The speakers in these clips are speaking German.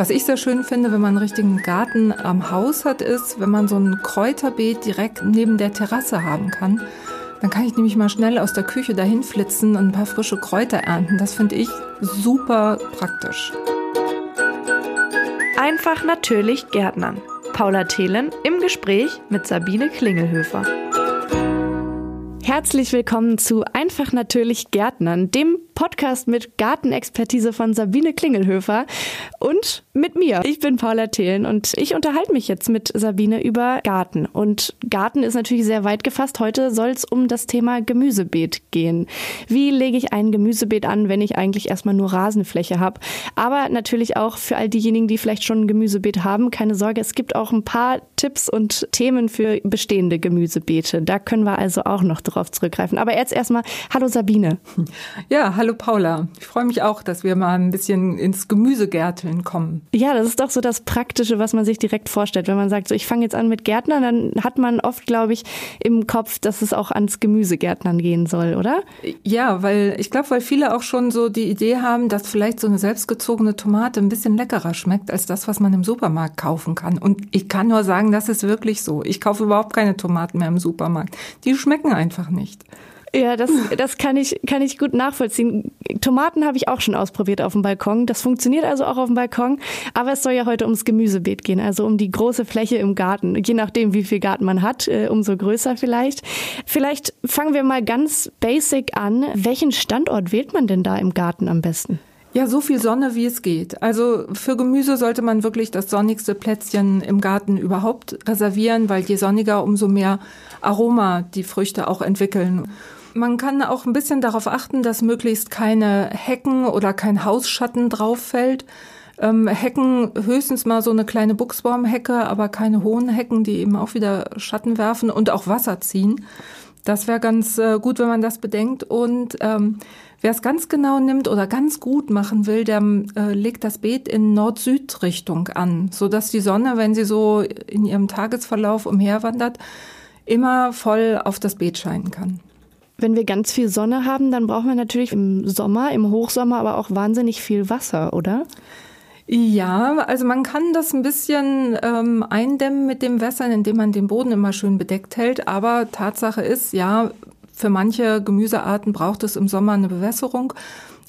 Was ich sehr schön finde, wenn man einen richtigen Garten am Haus hat, ist, wenn man so ein Kräuterbeet direkt neben der Terrasse haben kann. Dann kann ich nämlich mal schnell aus der Küche dahin flitzen und ein paar frische Kräuter ernten. Das finde ich super praktisch. Einfach natürlich Gärtnern. Paula Thelen im Gespräch mit Sabine Klingelhöfer. Herzlich willkommen zu Einfach natürlich Gärtnern, dem Podcast mit Gartenexpertise von Sabine Klingelhöfer und mit mir. Ich bin Paula Thelen und ich unterhalte mich jetzt mit Sabine über Garten. Und Garten ist natürlich sehr weit gefasst. Heute soll es um das Thema Gemüsebeet gehen. Wie lege ich ein Gemüsebeet an, wenn ich eigentlich erstmal nur Rasenfläche habe? Aber natürlich auch für all diejenigen, die vielleicht schon ein Gemüsebeet haben, keine Sorge, es gibt auch ein paar Tipps und Themen für bestehende Gemüsebeete. Da können wir also auch noch drauf zurückgreifen. Aber jetzt erstmal, hallo Sabine. Ja, hallo Paula. Ich freue mich auch, dass wir mal ein bisschen ins Gemüsegärteln kommen. Ja, das ist doch so das Praktische, was man sich direkt vorstellt. Wenn man sagt, so ich fange jetzt an mit Gärtnern, dann hat man oft, glaube ich, im Kopf, dass es auch ans Gemüsegärtnern gehen soll, oder? Ja, weil ich glaube, weil viele auch schon so die Idee haben, dass vielleicht so eine selbstgezogene Tomate ein bisschen leckerer schmeckt als das, was man im Supermarkt kaufen kann. Und ich kann nur sagen, das ist wirklich so. Ich kaufe überhaupt keine Tomaten mehr im Supermarkt. Die schmecken einfach nicht. Ja, das, das kann ich, kann ich gut nachvollziehen. Tomaten habe ich auch schon ausprobiert auf dem Balkon. Das funktioniert also auch auf dem Balkon. Aber es soll ja heute ums Gemüsebeet gehen, also um die große Fläche im Garten. Je nachdem, wie viel Garten man hat, äh, umso größer vielleicht. Vielleicht fangen wir mal ganz basic an. Welchen Standort wählt man denn da im Garten am besten? Ja, so viel Sonne, wie es geht. Also für Gemüse sollte man wirklich das sonnigste Plätzchen im Garten überhaupt reservieren, weil je sonniger, umso mehr Aroma die Früchte auch entwickeln. Man kann auch ein bisschen darauf achten, dass möglichst keine Hecken oder kein Hausschatten drauf fällt. Ähm, Hecken höchstens mal so eine kleine Buchsbaumhecke, aber keine hohen Hecken, die eben auch wieder Schatten werfen und auch Wasser ziehen. Das wäre ganz äh, gut, wenn man das bedenkt. Und ähm, wer es ganz genau nimmt oder ganz gut machen will, der äh, legt das Beet in Nord-Süd-Richtung an, so dass die Sonne, wenn sie so in ihrem Tagesverlauf umherwandert, immer voll auf das Beet scheinen kann. Wenn wir ganz viel Sonne haben, dann brauchen wir natürlich im Sommer, im Hochsommer aber auch wahnsinnig viel Wasser, oder? Ja, also man kann das ein bisschen ähm, eindämmen mit dem Wässern, indem man den Boden immer schön bedeckt hält. Aber Tatsache ist, ja, für manche Gemüsearten braucht es im Sommer eine Bewässerung.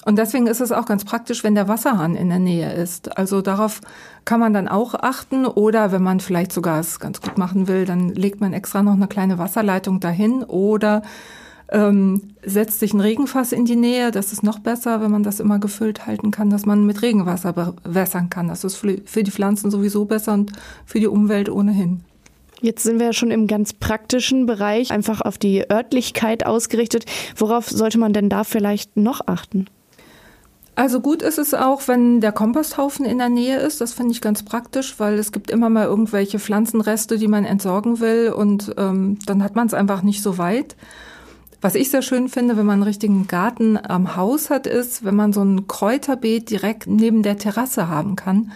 Und deswegen ist es auch ganz praktisch, wenn der Wasserhahn in der Nähe ist. Also darauf kann man dann auch achten. Oder wenn man vielleicht sogar es ganz gut machen will, dann legt man extra noch eine kleine Wasserleitung dahin. Oder ähm, setzt sich ein Regenfass in die Nähe. Das ist noch besser, wenn man das immer gefüllt halten kann, dass man mit Regenwasser bewässern kann. Das ist für die Pflanzen sowieso besser und für die Umwelt ohnehin. Jetzt sind wir ja schon im ganz praktischen Bereich, einfach auf die Örtlichkeit ausgerichtet. Worauf sollte man denn da vielleicht noch achten? Also gut ist es auch, wenn der Komposthaufen in der Nähe ist. Das finde ich ganz praktisch, weil es gibt immer mal irgendwelche Pflanzenreste, die man entsorgen will und ähm, dann hat man es einfach nicht so weit. Was ich sehr schön finde, wenn man einen richtigen Garten am Haus hat, ist, wenn man so ein Kräuterbeet direkt neben der Terrasse haben kann.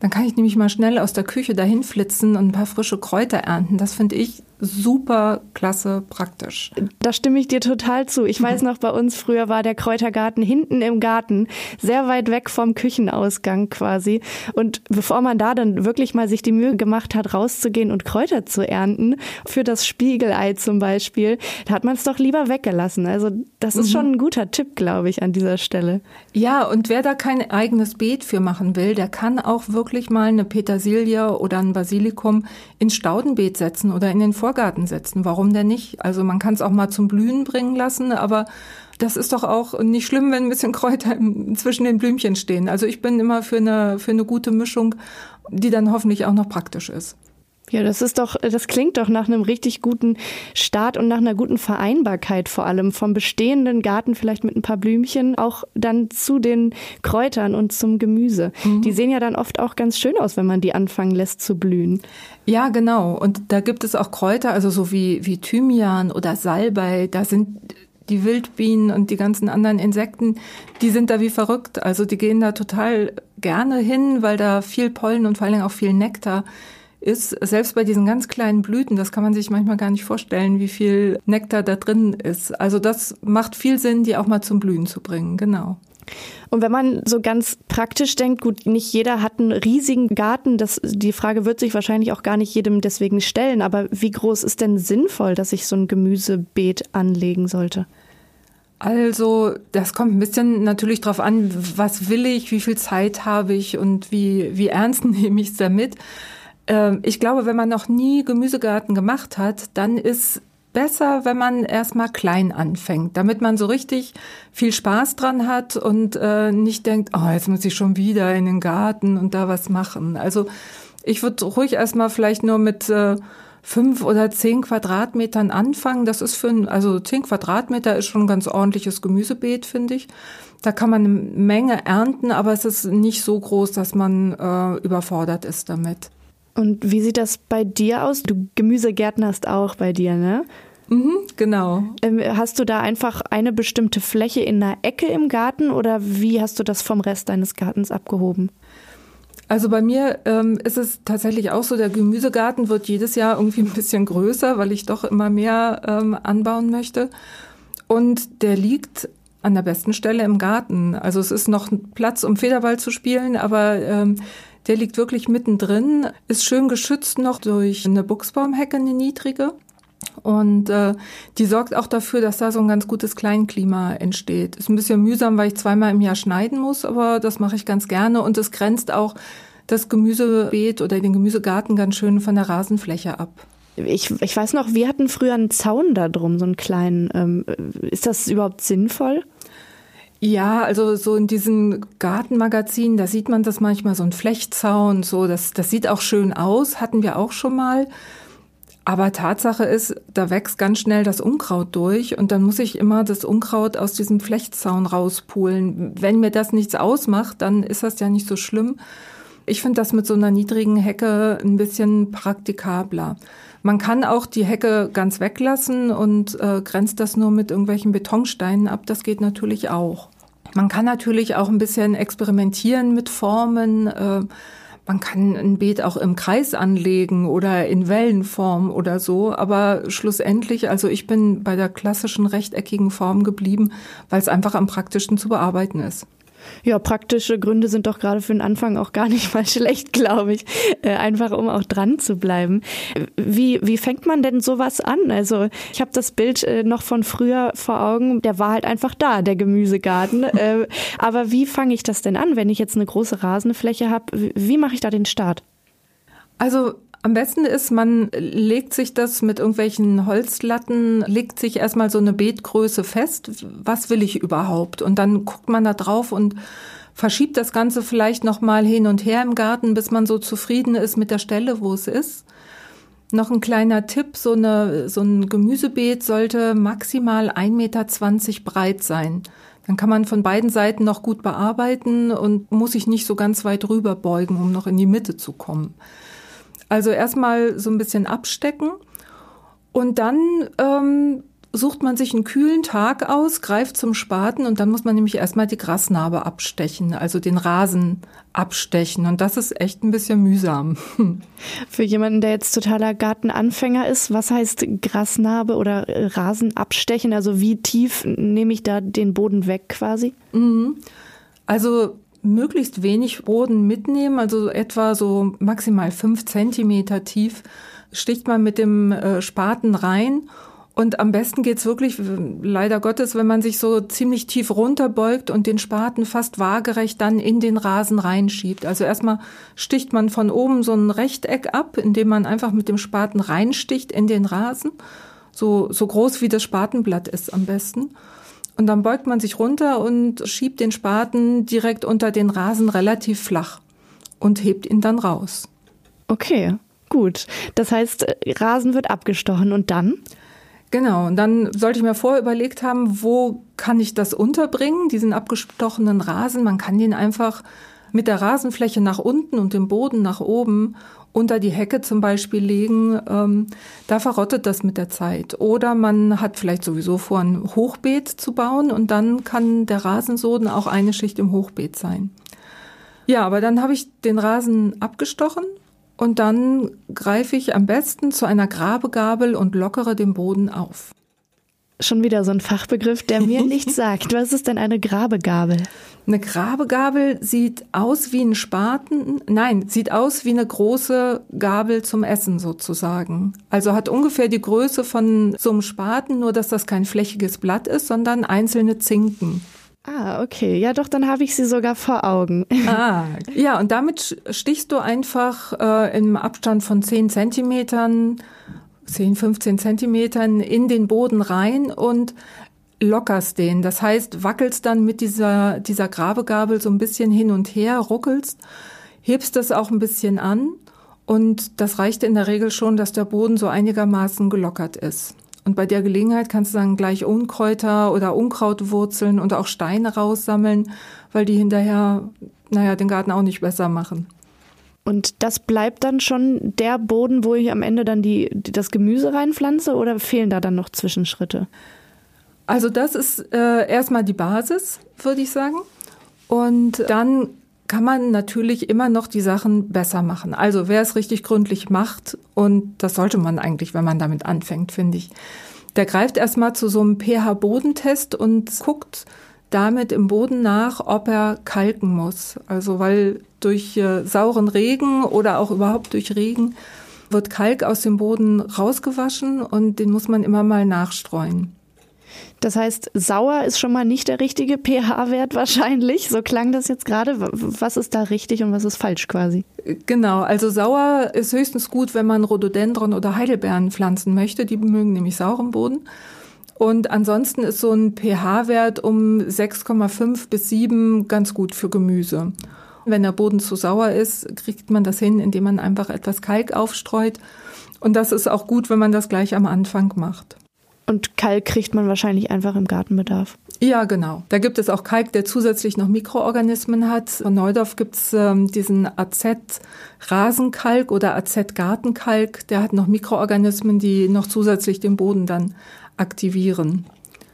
Dann kann ich nämlich mal schnell aus der Küche dahin flitzen und ein paar frische Kräuter ernten. Das finde ich super klasse praktisch. Da stimme ich dir total zu. Ich weiß noch, bei uns früher war der Kräutergarten hinten im Garten, sehr weit weg vom Küchenausgang quasi. Und bevor man da dann wirklich mal sich die Mühe gemacht hat, rauszugehen und Kräuter zu ernten, für das Spiegelei zum Beispiel, da hat man es doch lieber weggelassen. Also das ist mhm. schon ein guter Tipp, glaube ich, an dieser Stelle. Ja, und wer da kein eigenes Beet für machen will, der kann auch wirklich mal eine Petersilie oder ein Basilikum ins Staudenbeet setzen oder in den Vorgarten setzen. Warum denn nicht? Also man kann es auch mal zum Blühen bringen lassen, aber das ist doch auch nicht schlimm, wenn ein bisschen Kräuter zwischen den Blümchen stehen. Also ich bin immer für eine, für eine gute Mischung, die dann hoffentlich auch noch praktisch ist. Ja, das ist doch, das klingt doch nach einem richtig guten Start und nach einer guten Vereinbarkeit vor allem vom bestehenden Garten vielleicht mit ein paar Blümchen auch dann zu den Kräutern und zum Gemüse. Mhm. Die sehen ja dann oft auch ganz schön aus, wenn man die anfangen lässt zu blühen. Ja, genau. Und da gibt es auch Kräuter, also so wie, wie Thymian oder Salbei. Da sind die Wildbienen und die ganzen anderen Insekten, die sind da wie verrückt. Also die gehen da total gerne hin, weil da viel Pollen und vor allen Dingen auch viel Nektar ist, selbst bei diesen ganz kleinen Blüten, das kann man sich manchmal gar nicht vorstellen, wie viel Nektar da drin ist. Also das macht viel Sinn, die auch mal zum Blühen zu bringen, genau. Und wenn man so ganz praktisch denkt, gut, nicht jeder hat einen riesigen Garten, das, die Frage wird sich wahrscheinlich auch gar nicht jedem deswegen stellen, aber wie groß ist denn sinnvoll, dass ich so ein Gemüsebeet anlegen sollte? Also, das kommt ein bisschen natürlich drauf an, was will ich, wie viel Zeit habe ich und wie, wie ernst nehme ich es damit. Ähm, ich glaube, wenn man noch nie Gemüsegarten gemacht hat, dann ist besser, wenn man erstmal klein anfängt, damit man so richtig viel Spaß dran hat und äh, nicht denkt, oh, jetzt muss ich schon wieder in den Garten und da was machen. Also ich würde ruhig erstmal vielleicht nur mit äh, fünf oder zehn Quadratmetern anfangen. Das ist für ein, also zehn Quadratmeter ist schon ein ganz ordentliches Gemüsebeet, finde ich. Da kann man eine Menge ernten, aber es ist nicht so groß, dass man äh, überfordert ist damit. Und wie sieht das bei dir aus? Du Gemüsegärtnerst auch bei dir, ne? Mhm, genau. Ähm, hast du da einfach eine bestimmte Fläche in einer Ecke im Garten oder wie hast du das vom Rest deines Gartens abgehoben? Also bei mir ähm, ist es tatsächlich auch so, der Gemüsegarten wird jedes Jahr irgendwie ein bisschen größer, weil ich doch immer mehr ähm, anbauen möchte. Und der liegt an der besten Stelle im Garten. Also es ist noch Platz, um Federball zu spielen, aber ähm, der liegt wirklich mittendrin, ist schön geschützt noch durch eine Buchsbaumhecke, eine niedrige. Und äh, die sorgt auch dafür, dass da so ein ganz gutes Kleinklima entsteht. Ist ein bisschen mühsam, weil ich zweimal im Jahr schneiden muss, aber das mache ich ganz gerne. Und es grenzt auch das Gemüsebeet oder den Gemüsegarten ganz schön von der Rasenfläche ab. Ich, ich weiß noch, wir hatten früher einen Zaun da drum, so einen kleinen. Ähm, ist das überhaupt sinnvoll? Ja, also so in diesen Gartenmagazinen, da sieht man das manchmal, so ein Flechtzaun, so, das, das sieht auch schön aus, hatten wir auch schon mal. Aber Tatsache ist, da wächst ganz schnell das Unkraut durch und dann muss ich immer das Unkraut aus diesem Flechtzaun rauspulen. Wenn mir das nichts ausmacht, dann ist das ja nicht so schlimm. Ich finde das mit so einer niedrigen Hecke ein bisschen praktikabler. Man kann auch die Hecke ganz weglassen und äh, grenzt das nur mit irgendwelchen Betonsteinen ab. Das geht natürlich auch. Man kann natürlich auch ein bisschen experimentieren mit Formen. Äh, man kann ein Beet auch im Kreis anlegen oder in Wellenform oder so, aber schlussendlich, also ich bin bei der klassischen rechteckigen Form geblieben, weil es einfach am praktischsten zu bearbeiten ist. Ja, praktische Gründe sind doch gerade für den Anfang auch gar nicht mal schlecht, glaube ich. Äh, einfach um auch dran zu bleiben. Wie, wie fängt man denn sowas an? Also ich habe das Bild äh, noch von früher vor Augen, der war halt einfach da, der Gemüsegarten. äh, aber wie fange ich das denn an, wenn ich jetzt eine große Rasenfläche habe? Wie mache ich da den Start? Also am besten ist, man legt sich das mit irgendwelchen Holzlatten, legt sich erstmal so eine Beetgröße fest. Was will ich überhaupt? Und dann guckt man da drauf und verschiebt das Ganze vielleicht nochmal hin und her im Garten, bis man so zufrieden ist mit der Stelle, wo es ist. Noch ein kleiner Tipp, so, eine, so ein Gemüsebeet sollte maximal 1,20 Meter breit sein. Dann kann man von beiden Seiten noch gut bearbeiten und muss sich nicht so ganz weit rüber beugen, um noch in die Mitte zu kommen. Also erstmal so ein bisschen abstecken und dann ähm, sucht man sich einen kühlen Tag aus, greift zum Spaten und dann muss man nämlich erstmal die Grasnarbe abstechen, also den Rasen abstechen. Und das ist echt ein bisschen mühsam. Für jemanden, der jetzt totaler Gartenanfänger ist, was heißt Grasnarbe oder Rasen abstechen? Also wie tief nehme ich da den Boden weg quasi? Mhm. Also möglichst wenig Boden mitnehmen, also etwa so maximal fünf Zentimeter tief, sticht man mit dem äh, Spaten rein. Und am besten geht's wirklich, leider Gottes, wenn man sich so ziemlich tief runterbeugt und den Spaten fast waagerecht dann in den Rasen reinschiebt. Also erstmal sticht man von oben so ein Rechteck ab, indem man einfach mit dem Spaten reinsticht in den Rasen. So, so groß wie das Spatenblatt ist am besten. Und dann beugt man sich runter und schiebt den Spaten direkt unter den Rasen relativ flach und hebt ihn dann raus. Okay, gut. Das heißt, Rasen wird abgestochen und dann? Genau, und dann sollte ich mir vorher überlegt haben, wo kann ich das unterbringen, diesen abgestochenen Rasen. Man kann den einfach mit der Rasenfläche nach unten und dem Boden nach oben unter die Hecke zum Beispiel legen, ähm, da verrottet das mit der Zeit. Oder man hat vielleicht sowieso vor, ein Hochbeet zu bauen und dann kann der Rasensoden auch eine Schicht im Hochbeet sein. Ja, aber dann habe ich den Rasen abgestochen und dann greife ich am besten zu einer Grabegabel und lockere den Boden auf. Schon wieder so ein Fachbegriff, der mir nichts sagt. Was ist denn eine Grabegabel? Eine Grabegabel sieht aus wie ein Spaten, nein, sieht aus wie eine große Gabel zum Essen sozusagen. Also hat ungefähr die Größe von so einem Spaten, nur dass das kein flächiges Blatt ist, sondern einzelne Zinken. Ah, okay. Ja, doch, dann habe ich sie sogar vor Augen. Ah, ja, und damit stichst du einfach äh, im Abstand von 10 Zentimetern, 10, 15 Zentimetern in den Boden rein und lockerst den. Das heißt, wackelst dann mit dieser, dieser Grabegabel so ein bisschen hin und her, ruckelst, hebst das auch ein bisschen an und das reicht in der Regel schon, dass der Boden so einigermaßen gelockert ist. Und bei der Gelegenheit kannst du dann gleich Unkräuter oder Unkrautwurzeln und auch Steine raussammeln, weil die hinterher, naja, den Garten auch nicht besser machen. Und das bleibt dann schon der Boden, wo ich am Ende dann die, das Gemüse reinpflanze oder fehlen da dann noch Zwischenschritte? Also das ist äh, erstmal die Basis, würde ich sagen. Und dann kann man natürlich immer noch die Sachen besser machen. Also wer es richtig gründlich macht, und das sollte man eigentlich, wenn man damit anfängt, finde ich, der greift erstmal zu so einem pH-Bodentest und guckt damit im Boden nach, ob er kalken muss. Also weil durch äh, sauren Regen oder auch überhaupt durch Regen wird Kalk aus dem Boden rausgewaschen und den muss man immer mal nachstreuen. Das heißt, sauer ist schon mal nicht der richtige pH-Wert wahrscheinlich. So klang das jetzt gerade. Was ist da richtig und was ist falsch quasi? Genau, also sauer ist höchstens gut, wenn man Rhododendron oder Heidelbeeren pflanzen möchte. Die mögen nämlich sauren Boden. Und ansonsten ist so ein pH-Wert um 6,5 bis 7 ganz gut für Gemüse. Wenn der Boden zu sauer ist, kriegt man das hin, indem man einfach etwas Kalk aufstreut. Und das ist auch gut, wenn man das gleich am Anfang macht. Und Kalk kriegt man wahrscheinlich einfach im Gartenbedarf. Ja, genau. Da gibt es auch Kalk, der zusätzlich noch Mikroorganismen hat. Von Neudorf gibt es ähm, diesen AZ-Rasenkalk oder AZ-Gartenkalk. Der hat noch Mikroorganismen, die noch zusätzlich den Boden dann aktivieren.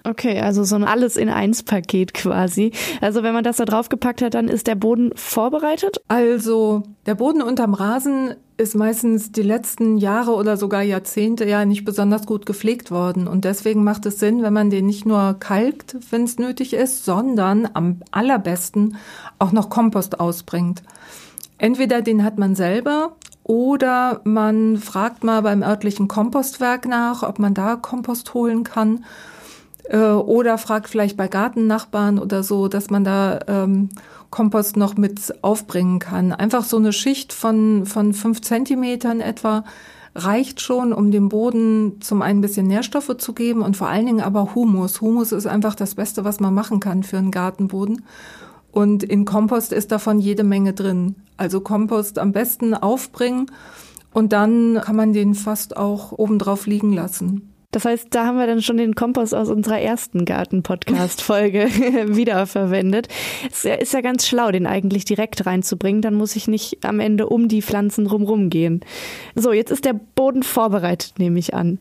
Okay, also so ein alles in eins Paket quasi. Also wenn man das da draufgepackt hat, dann ist der Boden vorbereitet? Also der Boden unterm Rasen ist meistens die letzten Jahre oder sogar Jahrzehnte ja nicht besonders gut gepflegt worden. Und deswegen macht es Sinn, wenn man den nicht nur kalkt, wenn es nötig ist, sondern am allerbesten auch noch Kompost ausbringt. Entweder den hat man selber oder man fragt mal beim örtlichen Kompostwerk nach, ob man da Kompost holen kann. Äh, oder fragt vielleicht bei Gartennachbarn oder so, dass man da ähm, Kompost noch mit aufbringen kann. Einfach so eine Schicht von, von fünf Zentimetern etwa reicht schon, um dem Boden zum einen ein bisschen Nährstoffe zu geben und vor allen Dingen aber Humus. Humus ist einfach das Beste, was man machen kann für einen Gartenboden. Und in Kompost ist davon jede Menge drin. Also Kompost am besten aufbringen und dann kann man den fast auch obendrauf liegen lassen. Das heißt, da haben wir dann schon den Kompost aus unserer ersten Garten-Podcast-Folge wiederverwendet. Es ist ja ganz schlau, den eigentlich direkt reinzubringen. Dann muss ich nicht am Ende um die Pflanzen rumrum gehen. So, jetzt ist der Boden vorbereitet, nehme ich an.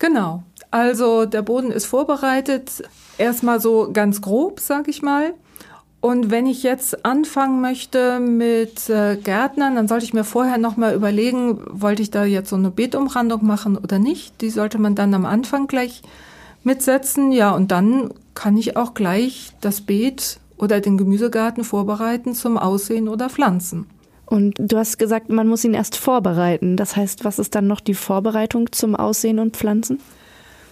Genau. Also der Boden ist vorbereitet. Erstmal so ganz grob, sag ich mal. Und wenn ich jetzt anfangen möchte mit äh, Gärtnern, dann sollte ich mir vorher nochmal überlegen, wollte ich da jetzt so eine Beetumrandung machen oder nicht. Die sollte man dann am Anfang gleich mitsetzen. Ja, und dann kann ich auch gleich das Beet oder den Gemüsegarten vorbereiten zum Aussehen oder Pflanzen. Und du hast gesagt, man muss ihn erst vorbereiten. Das heißt, was ist dann noch die Vorbereitung zum Aussehen und Pflanzen?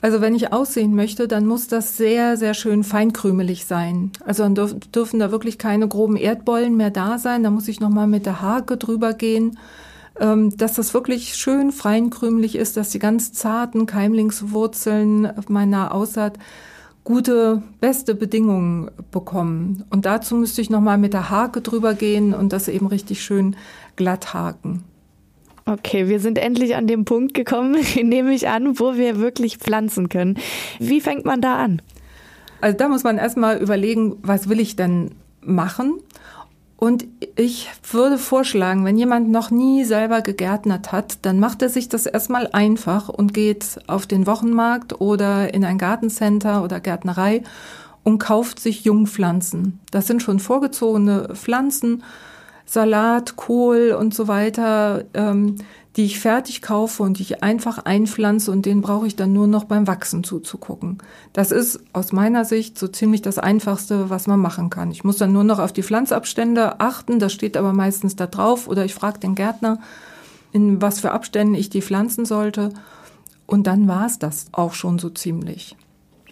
Also wenn ich aussehen möchte, dann muss das sehr, sehr schön feinkrümelig sein. Also dann dürf, dürfen da wirklich keine groben Erdbollen mehr da sein. Da muss ich nochmal mit der Hake drüber gehen, ähm, dass das wirklich schön feinkrümelig ist, dass die ganz zarten Keimlingswurzeln meiner Aussaat gute, beste Bedingungen bekommen. Und dazu müsste ich nochmal mit der Hake drüber gehen und das eben richtig schön glatt haken. Okay, wir sind endlich an dem Punkt gekommen, nehme ich an, wo wir wirklich pflanzen können. Wie fängt man da an? Also da muss man erstmal überlegen, was will ich denn machen? Und ich würde vorschlagen, wenn jemand noch nie selber gegärtnert hat, dann macht er sich das erstmal einfach und geht auf den Wochenmarkt oder in ein Gartencenter oder Gärtnerei und kauft sich Jungpflanzen. Das sind schon vorgezogene Pflanzen, Salat, Kohl und so weiter, ähm, die ich fertig kaufe und die ich einfach einpflanze und denen brauche ich dann nur noch beim Wachsen zuzugucken. Das ist aus meiner Sicht so ziemlich das Einfachste, was man machen kann. Ich muss dann nur noch auf die Pflanzabstände achten, das steht aber meistens da drauf oder ich frage den Gärtner, in was für Abständen ich die pflanzen sollte. Und dann war es das auch schon so ziemlich.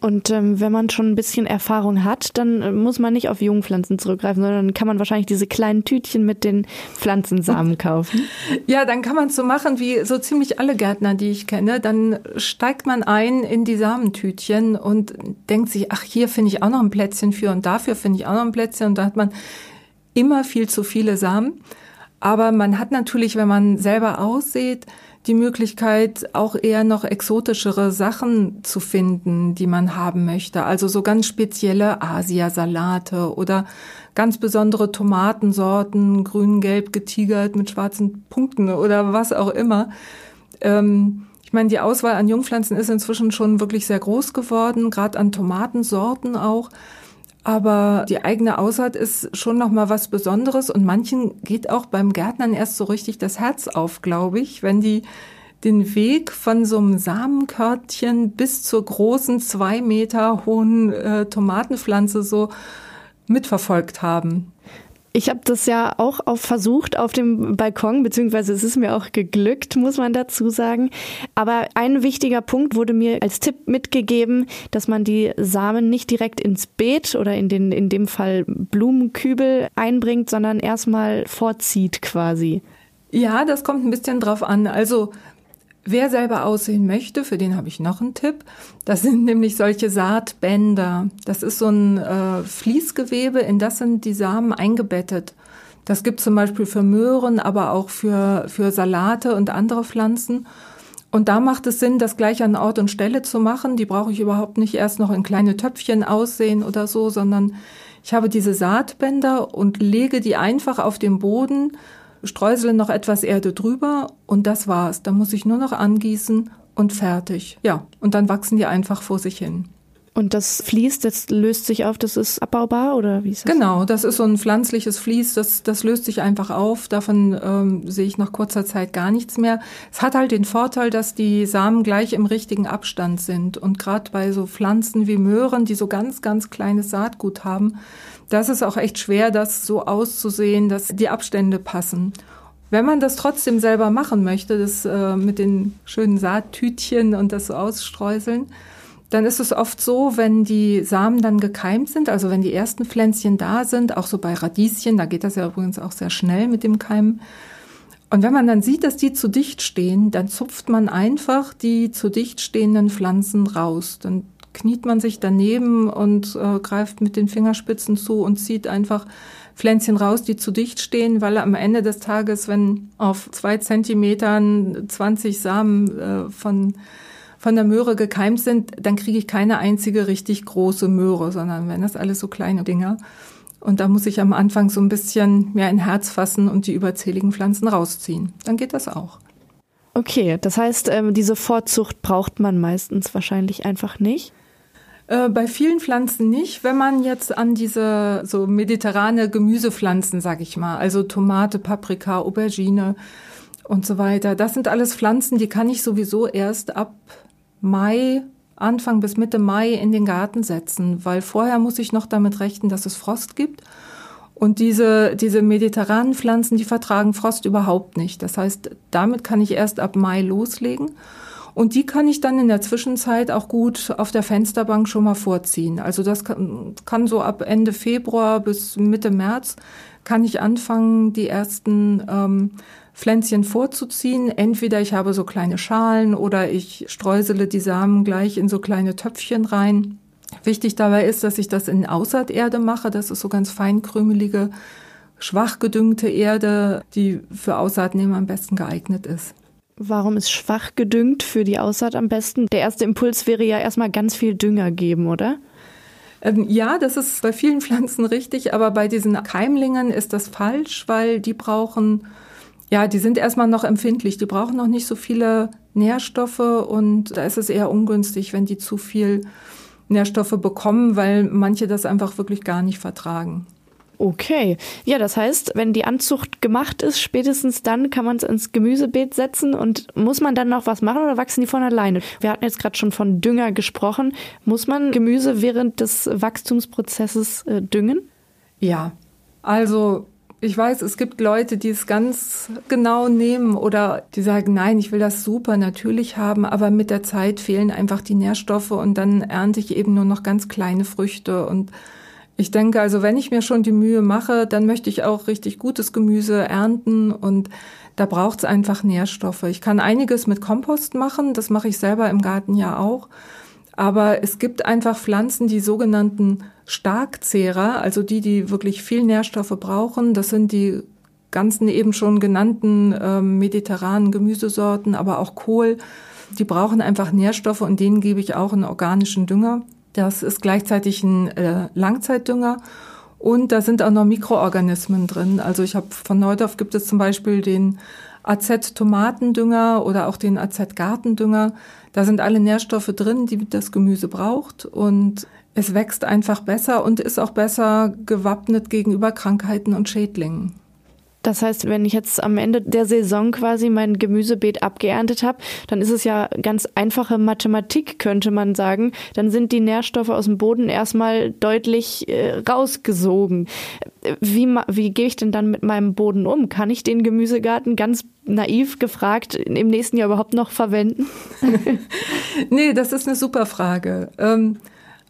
Und ähm, wenn man schon ein bisschen Erfahrung hat, dann äh, muss man nicht auf Jungpflanzen zurückgreifen, sondern kann man wahrscheinlich diese kleinen Tütchen mit den Pflanzensamen kaufen. Ja, dann kann man es so machen wie so ziemlich alle Gärtner, die ich kenne. Dann steigt man ein in die Samentütchen und denkt sich, ach, hier finde ich auch noch ein Plätzchen für und dafür finde ich auch noch ein Plätzchen. Und da hat man immer viel zu viele Samen. Aber man hat natürlich, wenn man selber aussieht, die Möglichkeit, auch eher noch exotischere Sachen zu finden, die man haben möchte. Also so ganz spezielle Asiasalate oder ganz besondere Tomatensorten, grün-gelb getigert mit schwarzen Punkten oder was auch immer. Ähm, ich meine, die Auswahl an Jungpflanzen ist inzwischen schon wirklich sehr groß geworden, gerade an Tomatensorten auch. Aber die eigene Aussaat ist schon noch mal was Besonderes und manchen geht auch beim Gärtnern erst so richtig das Herz auf, glaube ich, wenn die den Weg von so einem Samenkörtchen bis zur großen zwei Meter hohen äh, Tomatenpflanze so mitverfolgt haben. Ich habe das ja auch auf versucht auf dem Balkon, beziehungsweise es ist mir auch geglückt, muss man dazu sagen. Aber ein wichtiger Punkt wurde mir als Tipp mitgegeben, dass man die Samen nicht direkt ins Beet oder in den, in dem Fall Blumenkübel einbringt, sondern erstmal vorzieht quasi. Ja, das kommt ein bisschen drauf an. Also Wer selber aussehen möchte, für den habe ich noch einen Tipp. Das sind nämlich solche Saatbänder. Das ist so ein äh, Fließgewebe, in das sind die Samen eingebettet. Das gibt zum Beispiel für Möhren, aber auch für, für Salate und andere Pflanzen. Und da macht es Sinn, das gleich an Ort und Stelle zu machen. Die brauche ich überhaupt nicht erst noch in kleine Töpfchen aussehen oder so, sondern ich habe diese Saatbänder und lege die einfach auf den Boden streusele noch etwas Erde drüber und das war's. Da muss ich nur noch angießen und fertig. Ja, und dann wachsen die einfach vor sich hin. Und das Vlies, das löst sich auf, das ist abbaubar oder wie ist das? Genau, das ist so ein pflanzliches Vlies, das, das löst sich einfach auf. Davon ähm, sehe ich nach kurzer Zeit gar nichts mehr. Es hat halt den Vorteil, dass die Samen gleich im richtigen Abstand sind. Und gerade bei so Pflanzen wie Möhren, die so ganz, ganz kleines Saatgut haben, das ist auch echt schwer, das so auszusehen, dass die Abstände passen. Wenn man das trotzdem selber machen möchte, das äh, mit den schönen Saattütchen und das so ausstreuseln, dann ist es oft so, wenn die Samen dann gekeimt sind, also wenn die ersten Pflänzchen da sind, auch so bei Radieschen, da geht das ja übrigens auch sehr schnell mit dem Keimen. Und wenn man dann sieht, dass die zu dicht stehen, dann zupft man einfach die zu dicht stehenden Pflanzen raus. Dann kniet man sich daneben und äh, greift mit den Fingerspitzen zu und zieht einfach Pflänzchen raus, die zu dicht stehen, weil am Ende des Tages, wenn auf zwei Zentimetern 20 Samen äh, von von der Möhre gekeimt sind, dann kriege ich keine einzige richtig große Möhre, sondern wenn das alles so kleine Dinger. Und da muss ich am Anfang so ein bisschen mehr ein Herz fassen und die überzähligen Pflanzen rausziehen. Dann geht das auch. Okay, das heißt, ähm, diese Vorzucht braucht man meistens wahrscheinlich einfach nicht. Äh, bei vielen Pflanzen nicht. Wenn man jetzt an diese so mediterrane Gemüsepflanzen, sag ich mal, also Tomate, Paprika, Aubergine und so weiter, das sind alles Pflanzen, die kann ich sowieso erst ab Mai, Anfang bis Mitte Mai in den Garten setzen, weil vorher muss ich noch damit rechnen, dass es Frost gibt. Und diese, diese mediterranen Pflanzen, die vertragen Frost überhaupt nicht. Das heißt, damit kann ich erst ab Mai loslegen. Und die kann ich dann in der Zwischenzeit auch gut auf der Fensterbank schon mal vorziehen. Also das kann, kann so ab Ende Februar bis Mitte März kann ich anfangen, die ersten ähm, Pflänzchen vorzuziehen. Entweder ich habe so kleine Schalen oder ich streusele die Samen gleich in so kleine Töpfchen rein. Wichtig dabei ist, dass ich das in Aussaaterde mache. Das ist so ganz feinkrümelige, schwach gedüngte Erde, die für Aussaatnehmer am besten geeignet ist. Warum ist schwach gedüngt für die Aussaat am besten? Der erste Impuls wäre ja erstmal ganz viel Dünger geben, oder? Ähm, ja, das ist bei vielen Pflanzen richtig, aber bei diesen Keimlingen ist das falsch, weil die brauchen, ja, die sind erstmal noch empfindlich, die brauchen noch nicht so viele Nährstoffe und da ist es eher ungünstig, wenn die zu viel Nährstoffe bekommen, weil manche das einfach wirklich gar nicht vertragen. Okay. Ja, das heißt, wenn die Anzucht gemacht ist, spätestens dann kann man es ins Gemüsebeet setzen und muss man dann noch was machen oder wachsen die von alleine? Wir hatten jetzt gerade schon von Dünger gesprochen. Muss man Gemüse während des Wachstumsprozesses äh, düngen? Ja. Also ich weiß, es gibt Leute, die es ganz genau nehmen oder die sagen, nein, ich will das super natürlich haben, aber mit der Zeit fehlen einfach die Nährstoffe und dann ernte ich eben nur noch ganz kleine Früchte und ich denke also, wenn ich mir schon die Mühe mache, dann möchte ich auch richtig gutes Gemüse ernten und da braucht es einfach Nährstoffe. Ich kann einiges mit Kompost machen, das mache ich selber im Garten ja auch. Aber es gibt einfach Pflanzen, die sogenannten Starkzehrer, also die, die wirklich viel Nährstoffe brauchen. Das sind die ganzen eben schon genannten äh, mediterranen Gemüsesorten, aber auch Kohl. Die brauchen einfach Nährstoffe und denen gebe ich auch einen organischen Dünger. Das ist gleichzeitig ein äh, Langzeitdünger. Und da sind auch noch Mikroorganismen drin. Also ich habe von Neudorf gibt es zum Beispiel den AZ-Tomatendünger oder auch den AZ-Gartendünger. Da sind alle Nährstoffe drin, die das Gemüse braucht. Und es wächst einfach besser und ist auch besser gewappnet gegenüber Krankheiten und Schädlingen. Das heißt, wenn ich jetzt am Ende der Saison quasi mein Gemüsebeet abgeerntet habe, dann ist es ja ganz einfache Mathematik, könnte man sagen. Dann sind die Nährstoffe aus dem Boden erstmal deutlich äh, rausgesogen. Wie, wie gehe ich denn dann mit meinem Boden um? Kann ich den Gemüsegarten ganz naiv gefragt im nächsten Jahr überhaupt noch verwenden? nee, das ist eine super Frage. Ähm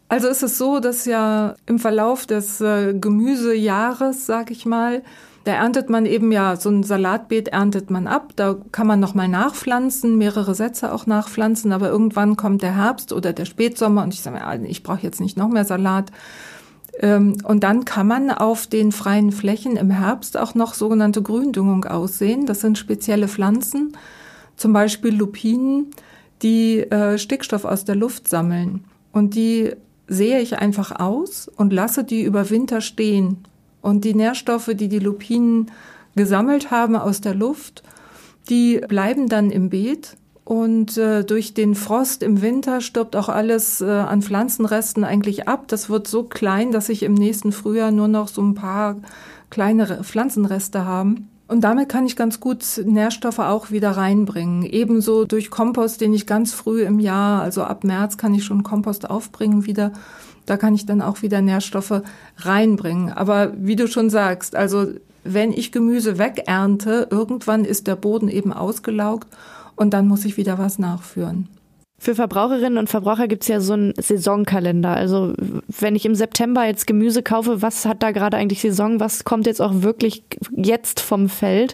also ist es so, dass ja im Verlauf des äh, Gemüsejahres, sag ich mal, da erntet man eben ja, so ein Salatbeet erntet man ab, da kann man nochmal nachpflanzen, mehrere Sätze auch nachpflanzen, aber irgendwann kommt der Herbst oder der Spätsommer und ich sage mir, ich brauche jetzt nicht noch mehr Salat. Ähm, und dann kann man auf den freien Flächen im Herbst auch noch sogenannte Gründüngung aussehen. Das sind spezielle Pflanzen, zum Beispiel Lupinen, die äh, Stickstoff aus der Luft sammeln. Und die sehe ich einfach aus und lasse die über Winter stehen. Und die Nährstoffe, die die Lupinen gesammelt haben aus der Luft, die bleiben dann im Beet. Und äh, durch den Frost im Winter stirbt auch alles äh, an Pflanzenresten eigentlich ab. Das wird so klein, dass ich im nächsten Frühjahr nur noch so ein paar kleine Pflanzenreste haben. Und damit kann ich ganz gut Nährstoffe auch wieder reinbringen. Ebenso durch Kompost, den ich ganz früh im Jahr, also ab März kann ich schon Kompost aufbringen wieder. Da kann ich dann auch wieder Nährstoffe reinbringen. Aber wie du schon sagst, also wenn ich Gemüse wegernte, irgendwann ist der Boden eben ausgelaugt und dann muss ich wieder was nachführen. Für Verbraucherinnen und Verbraucher gibt es ja so einen Saisonkalender. Also wenn ich im September jetzt Gemüse kaufe, was hat da gerade eigentlich Saison? Was kommt jetzt auch wirklich jetzt vom Feld?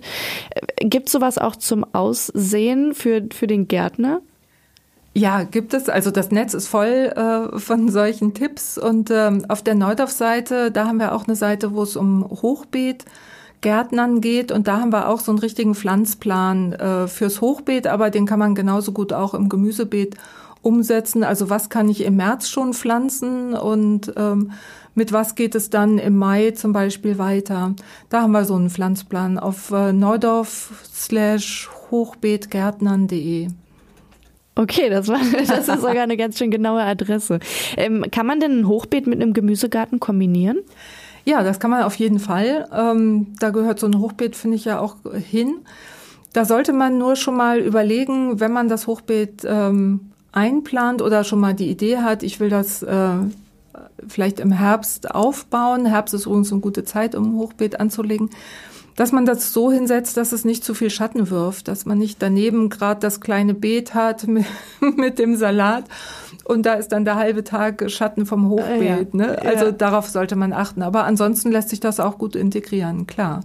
Gibt es sowas auch zum Aussehen für, für den Gärtner? Ja, gibt es. Also das Netz ist voll äh, von solchen Tipps. Und ähm, auf der Neudorf-Seite, da haben wir auch eine Seite, wo es um Hochbeet, Gärtnern geht. Und da haben wir auch so einen richtigen Pflanzplan äh, fürs Hochbeet, aber den kann man genauso gut auch im Gemüsebeet umsetzen. Also was kann ich im März schon pflanzen und ähm, mit was geht es dann im Mai zum Beispiel weiter? Da haben wir so einen Pflanzplan auf äh, neudorf slash hochbeetgärtnern.de. Okay, das, war, das ist sogar eine ganz schön genaue Adresse. Ähm, kann man denn ein Hochbeet mit einem Gemüsegarten kombinieren? Ja, das kann man auf jeden Fall. Ähm, da gehört so ein Hochbeet, finde ich ja auch hin. Da sollte man nur schon mal überlegen, wenn man das Hochbeet ähm, einplant oder schon mal die Idee hat, ich will das äh, vielleicht im Herbst aufbauen. Herbst ist übrigens eine gute Zeit, um ein Hochbeet anzulegen dass man das so hinsetzt, dass es nicht zu viel Schatten wirft, dass man nicht daneben gerade das kleine Beet hat mit, mit, dem Salat und da ist dann der halbe Tag Schatten vom Hochbeet. Ja, ne? Also darauf sollte man achten. Aber ansonsten lässt sich das auch gut integrieren, klar.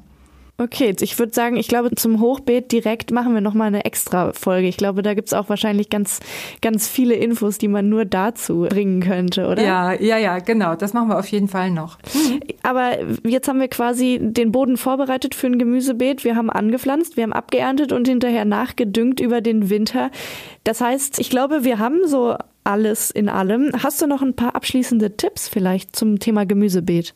Okay, ich würde sagen, ich glaube, zum Hochbeet direkt machen wir nochmal eine extra Folge. Ich glaube, da gibt's auch wahrscheinlich ganz, ganz viele Infos, die man nur dazu bringen könnte, oder? Ja, ja, ja, genau. Das machen wir auf jeden Fall noch. Aber jetzt haben wir quasi den Boden vorbereitet für ein Gemüsebeet. Wir haben angepflanzt, wir haben abgeerntet und hinterher nachgedüngt über den Winter. Das heißt, ich glaube, wir haben so alles in allem. Hast du noch ein paar abschließende Tipps vielleicht zum Thema Gemüsebeet?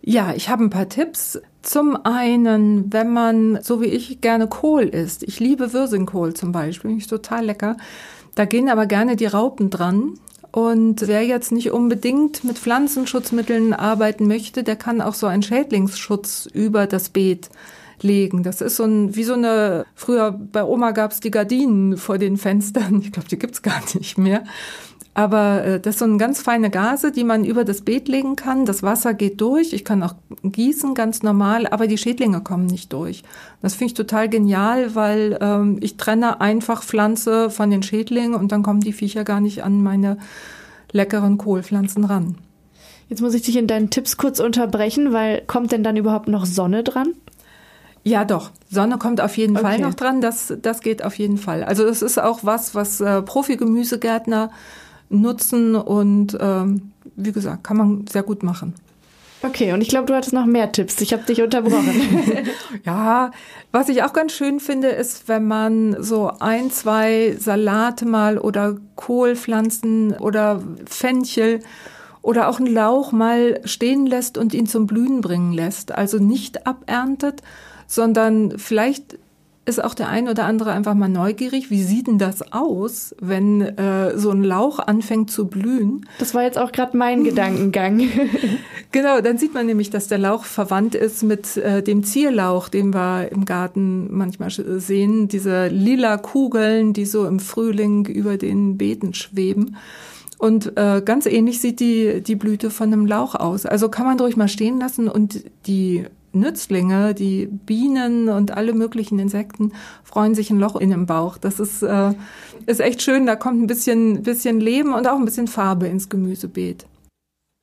Ja, ich habe ein paar Tipps. Zum einen, wenn man, so wie ich, gerne Kohl isst. Ich liebe Wirsingkohl zum Beispiel, finde ich total lecker. Da gehen aber gerne die Raupen dran. Und wer jetzt nicht unbedingt mit Pflanzenschutzmitteln arbeiten möchte, der kann auch so einen Schädlingsschutz über das Beet legen. Das ist so ein, wie so eine, früher bei Oma gab's die Gardinen vor den Fenstern. Ich glaube, die gibt's gar nicht mehr. Aber äh, das sind ganz feine Gase, die man über das Beet legen kann. Das Wasser geht durch. Ich kann auch gießen ganz normal, aber die Schädlinge kommen nicht durch. Das finde ich total genial, weil ähm, ich trenne einfach Pflanze von den Schädlingen und dann kommen die Viecher gar nicht an meine leckeren Kohlpflanzen ran. Jetzt muss ich dich in deinen Tipps kurz unterbrechen, weil kommt denn dann überhaupt noch Sonne dran? Ja, doch. Sonne kommt auf jeden okay. Fall noch dran. Das, das geht auf jeden Fall. Also das ist auch was, was äh, Profi-Gemüsegärtner nutzen und ähm, wie gesagt, kann man sehr gut machen. Okay, und ich glaube, du hattest noch mehr Tipps. Ich habe dich unterbrochen. ja, was ich auch ganz schön finde, ist, wenn man so ein, zwei Salate mal oder Kohlpflanzen oder Fenchel oder auch einen Lauch mal stehen lässt und ihn zum Blühen bringen lässt. Also nicht aberntet, sondern vielleicht ist auch der ein oder andere einfach mal neugierig. Wie sieht denn das aus, wenn äh, so ein Lauch anfängt zu blühen? Das war jetzt auch gerade mein Gedankengang. genau, dann sieht man nämlich, dass der Lauch verwandt ist mit äh, dem Zierlauch, den wir im Garten manchmal sehen. Diese lila Kugeln, die so im Frühling über den Beeten schweben. Und äh, ganz ähnlich sieht die, die Blüte von einem Lauch aus. Also kann man ruhig mal stehen lassen und die Nützlinge, die Bienen und alle möglichen Insekten freuen sich ein Loch in dem Bauch. Das ist, äh, ist echt schön. Da kommt ein bisschen, bisschen Leben und auch ein bisschen Farbe ins Gemüsebeet.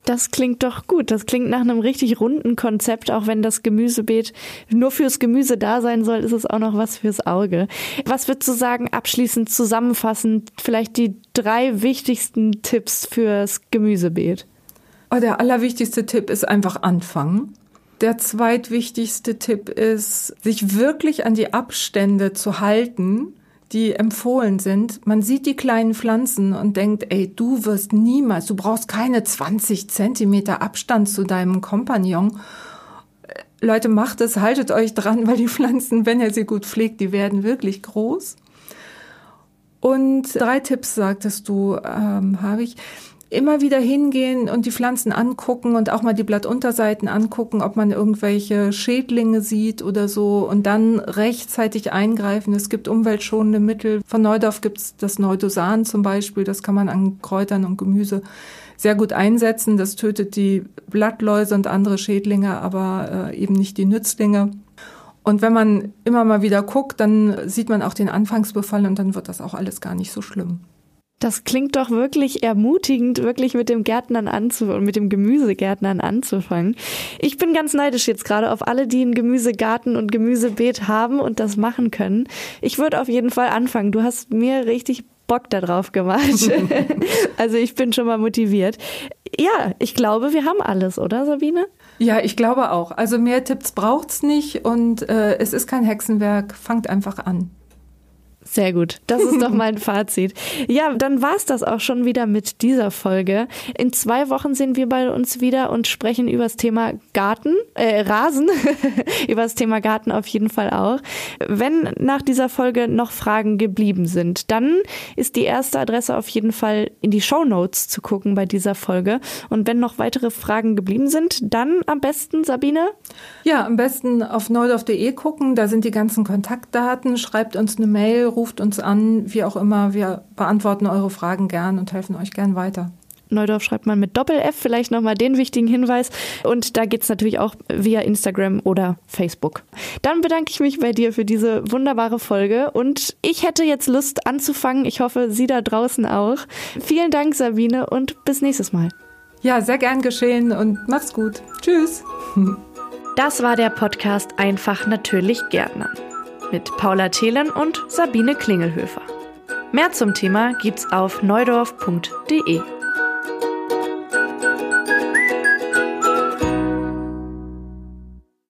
Das klingt doch gut. Das klingt nach einem richtig runden Konzept. Auch wenn das Gemüsebeet nur fürs Gemüse da sein soll, ist es auch noch was fürs Auge. Was würdest du sagen, abschließend zusammenfassend, vielleicht die drei wichtigsten Tipps fürs Gemüsebeet? Oh, der allerwichtigste Tipp ist einfach anfangen. Der zweitwichtigste Tipp ist, sich wirklich an die Abstände zu halten, die empfohlen sind. Man sieht die kleinen Pflanzen und denkt, ey, du wirst niemals, du brauchst keine 20 Zentimeter Abstand zu deinem Kompagnon. Leute, macht es, haltet euch dran, weil die Pflanzen, wenn ihr sie gut pflegt, die werden wirklich groß. Und drei Tipps sagtest du, ähm, habe ich immer wieder hingehen und die Pflanzen angucken und auch mal die Blattunterseiten angucken, ob man irgendwelche Schädlinge sieht oder so und dann rechtzeitig eingreifen. Es gibt umweltschonende Mittel. Von Neudorf gibt es das Neudosan zum Beispiel. Das kann man an Kräutern und Gemüse sehr gut einsetzen. Das tötet die Blattläuse und andere Schädlinge, aber äh, eben nicht die Nützlinge. Und wenn man immer mal wieder guckt, dann sieht man auch den Anfangsbefall und dann wird das auch alles gar nicht so schlimm. Das klingt doch wirklich ermutigend, wirklich mit dem Gärtnern anzufangen, mit dem Gemüsegärtnern anzufangen. Ich bin ganz neidisch jetzt gerade auf alle, die einen Gemüsegarten und Gemüsebeet haben und das machen können. Ich würde auf jeden Fall anfangen. Du hast mir richtig Bock darauf gemacht. also ich bin schon mal motiviert. Ja, ich glaube, wir haben alles, oder Sabine? Ja, ich glaube auch. Also mehr Tipps braucht's nicht und äh, es ist kein Hexenwerk. Fangt einfach an. Sehr gut. Das ist doch mein Fazit. Ja, dann war's das auch schon wieder mit dieser Folge. In zwei Wochen sehen wir bei uns wieder und sprechen über das Thema Garten, äh, Rasen, über das Thema Garten auf jeden Fall auch. Wenn nach dieser Folge noch Fragen geblieben sind, dann ist die erste Adresse auf jeden Fall in die Show Notes zu gucken bei dieser Folge. Und wenn noch weitere Fragen geblieben sind, dann am besten, Sabine? Ja, am besten auf neudorf.de gucken. Da sind die ganzen Kontaktdaten. Schreibt uns eine Mail, ruft uns an, wie auch immer. Wir beantworten eure Fragen gern und helfen euch gern weiter. Neudorf schreibt man mit Doppel-F, vielleicht nochmal den wichtigen Hinweis. Und da geht es natürlich auch via Instagram oder Facebook. Dann bedanke ich mich bei dir für diese wunderbare Folge und ich hätte jetzt Lust anzufangen. Ich hoffe, Sie da draußen auch. Vielen Dank, Sabine, und bis nächstes Mal. Ja, sehr gern geschehen und mach's gut. Tschüss. Das war der Podcast Einfach natürlich Gärtnern mit Paula Thelen und Sabine Klingelhöfer. Mehr zum Thema gibt's auf neudorf.de.